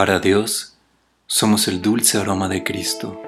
Para Dios, somos el dulce aroma de Cristo.